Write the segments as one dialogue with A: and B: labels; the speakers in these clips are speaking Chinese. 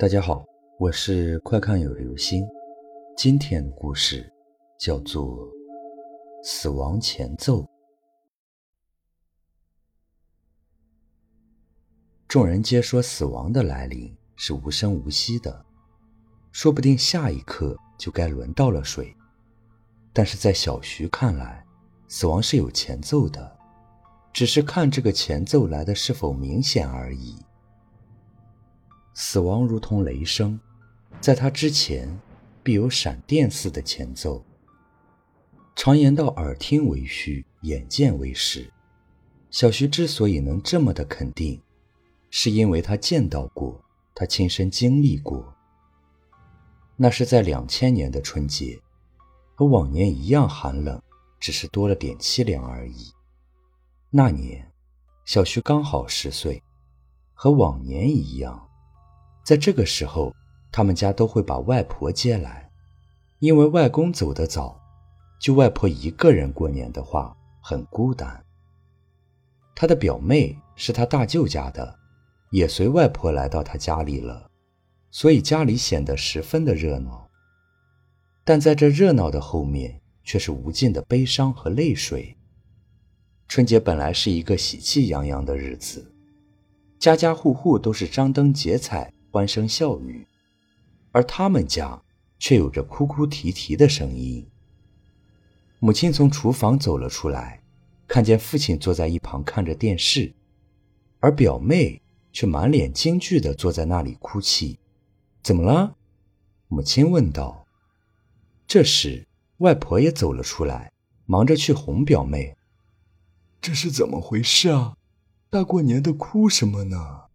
A: 大家好，我是快看有流星。今天的故事叫做《死亡前奏》。众人皆说死亡的来临是无声无息的，说不定下一刻就该轮到了谁。但是在小徐看来，死亡是有前奏的，只是看这个前奏来的是否明显而已。死亡如同雷声，在他之前，必有闪电似的前奏。常言道：“耳听为虚，眼见为实。”小徐之所以能这么的肯定，是因为他见到过，他亲身经历过。那是在两千年的春节，和往年一样寒冷，只是多了点凄凉而已。那年，小徐刚好十岁，和往年一样。在这个时候，他们家都会把外婆接来，因为外公走得早，就外婆一个人过年的话很孤单。他的表妹是他大舅家的，也随外婆来到他家里了，所以家里显得十分的热闹。但在这热闹的后面，却是无尽的悲伤和泪水。春节本来是一个喜气洋洋的日子，家家户户都是张灯结彩。欢声笑语，而他们家却有着哭哭啼啼的声音。母亲从厨房走了出来，看见父亲坐在一旁看着电视，而表妹却满脸惊惧地坐在那里哭泣。怎么了？母亲问道。这时，外婆也走了出来，忙着去哄表妹。
B: 这是怎么回事啊？大过年的哭什么呢？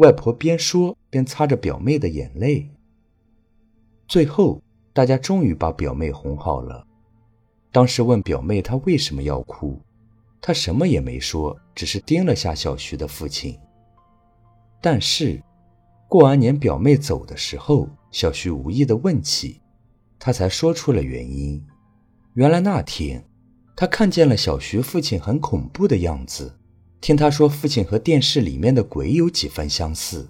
A: 外婆边说边擦着表妹的眼泪。最后，大家终于把表妹哄好了。当时问表妹她为什么要哭，她什么也没说，只是盯了下小徐的父亲。但是，过完年表妹走的时候，小徐无意的问起，他才说出了原因。原来那天，他看见了小徐父亲很恐怖的样子。听他说，父亲和电视里面的鬼有几分相似，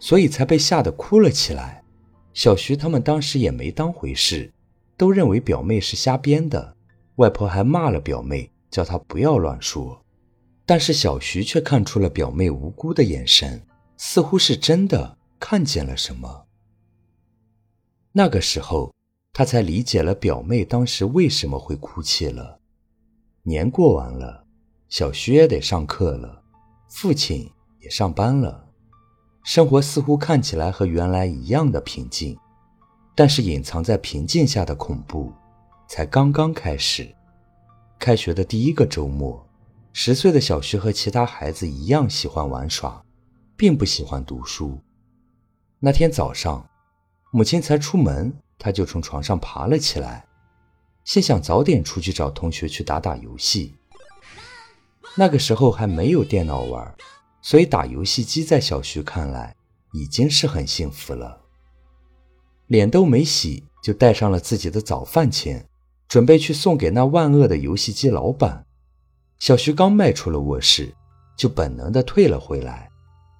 A: 所以才被吓得哭了起来。小徐他们当时也没当回事，都认为表妹是瞎编的。外婆还骂了表妹，叫她不要乱说。但是小徐却看出了表妹无辜的眼神，似乎是真的看见了什么。那个时候，他才理解了表妹当时为什么会哭泣了。年过完了。小徐也得上课了，父亲也上班了，生活似乎看起来和原来一样的平静，但是隐藏在平静下的恐怖才刚刚开始。开学的第一个周末，十岁的小徐和其他孩子一样喜欢玩耍，并不喜欢读书。那天早上，母亲才出门，他就从床上爬了起来，心想早点出去找同学去打打游戏。那个时候还没有电脑玩，所以打游戏机在小徐看来已经是很幸福了。脸都没洗就带上了自己的早饭钱，准备去送给那万恶的游戏机老板。小徐刚迈出了卧室，就本能的退了回来，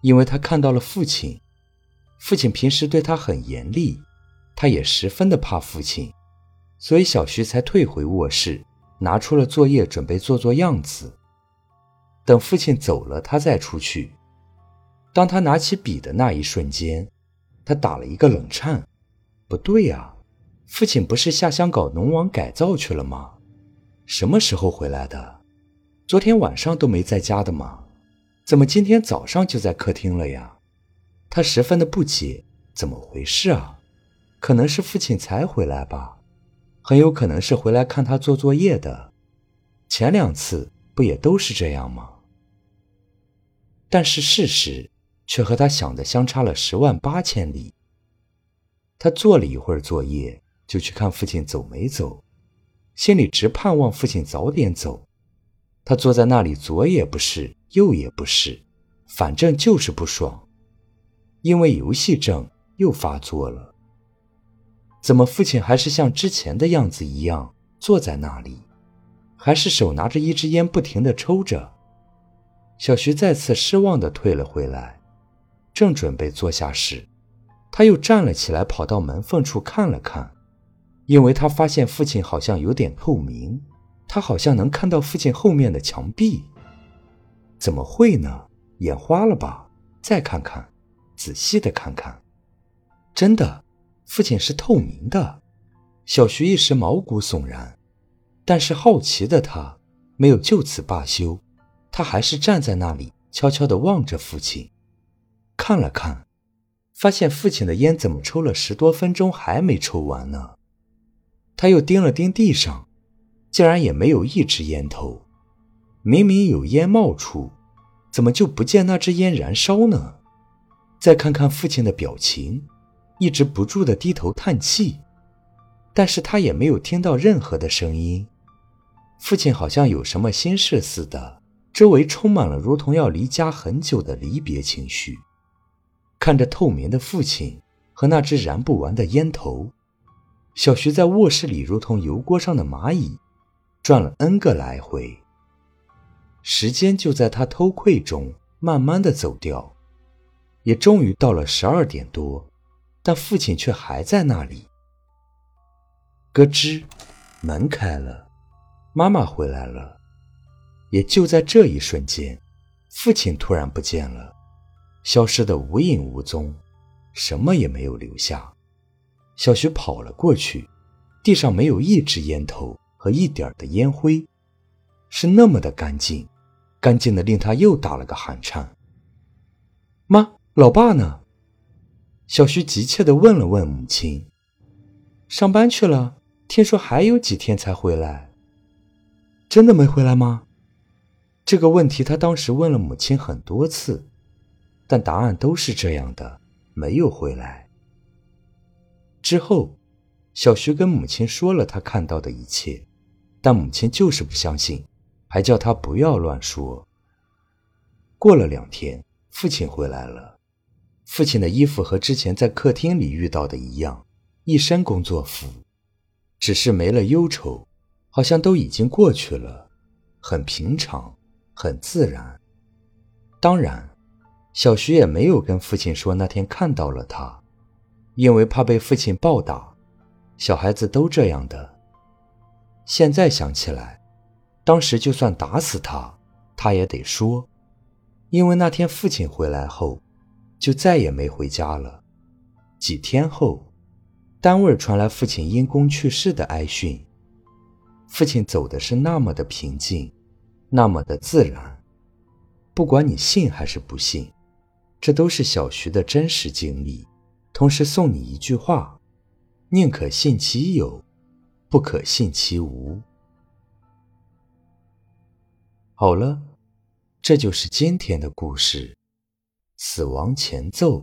A: 因为他看到了父亲。父亲平时对他很严厉，他也十分的怕父亲，所以小徐才退回卧室，拿出了作业准备做做样子。等父亲走了，他再出去。当他拿起笔的那一瞬间，他打了一个冷颤。不对呀，父亲不是下乡搞农网改造去了吗？什么时候回来的？昨天晚上都没在家的吗？怎么今天早上就在客厅了呀？他十分的不解，怎么回事啊？可能是父亲才回来吧，很有可能是回来看他做作业的。前两次不也都是这样吗？但是事实却和他想的相差了十万八千里。他做了一会儿作业，就去看父亲走没走，心里直盼望父亲早点走。他坐在那里，左也不是，右也不是，反正就是不爽，因为游戏症又发作了。怎么父亲还是像之前的样子一样坐在那里，还是手拿着一支烟不停地抽着？小徐再次失望地退了回来。正准备坐下时，他又站了起来，跑到门缝处看了看，因为他发现父亲好像有点透明，他好像能看到父亲后面的墙壁。怎么会呢？眼花了吧？再看看，仔细的看看，真的，父亲是透明的。小徐一时毛骨悚然，但是好奇的他没有就此罢休，他还是站在那里，悄悄地望着父亲，看了看，发现父亲的烟怎么抽了十多分钟还没抽完呢？他又盯了盯地上，竟然也没有一支烟头。明明有烟冒出，怎么就不见那支烟燃烧呢？再看看父亲的表情，一直不住的低头叹气，但是他也没有听到任何的声音。父亲好像有什么心事似的，周围充满了如同要离家很久的离别情绪。看着透明的父亲和那只燃不完的烟头，小徐在卧室里如同油锅上的蚂蚁，转了 N 个来回。时间就在他偷窥中慢慢的走掉，也终于到了十二点多，但父亲却还在那里。咯吱，门开了，妈妈回来了。也就在这一瞬间，父亲突然不见了，消失的无影无踪，什么也没有留下。小徐跑了过去，地上没有一支烟头和一点的烟灰，是那么的干净。干净的令他又打了个寒颤。妈，老爸呢？小徐急切地问了问母亲。上班去了，听说还有几天才回来。真的没回来吗？这个问题他当时问了母亲很多次，但答案都是这样的，没有回来。之后，小徐跟母亲说了他看到的一切，但母亲就是不相信。还叫他不要乱说。过了两天，父亲回来了。父亲的衣服和之前在客厅里遇到的一样，一身工作服，只是没了忧愁，好像都已经过去了，很平常，很自然。当然，小徐也没有跟父亲说那天看到了他，因为怕被父亲暴打。小孩子都这样的。现在想起来。当时就算打死他，他也得说，因为那天父亲回来后，就再也没回家了。几天后，单位传来父亲因公去世的哀讯。父亲走的是那么的平静，那么的自然。不管你信还是不信，这都是小徐的真实经历。同时送你一句话：宁可信其有，不可信其无。好了，这就是今天的故事，《死亡前奏》。